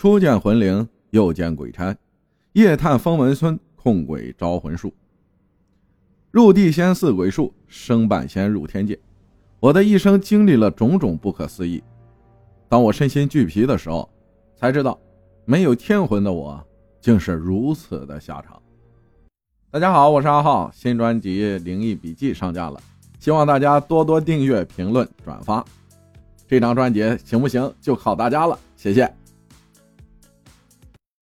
初见魂灵，又见鬼差，夜探风门村，控鬼招魂术。入地仙似鬼术，升半仙入天界。我的一生经历了种种不可思议。当我身心俱疲的时候，才知道没有天魂的我，竟是如此的下场。大家好，我是阿浩，新专辑《灵异笔记》上架了，希望大家多多订阅、评论、转发。这张专辑行不行，就靠大家了，谢谢。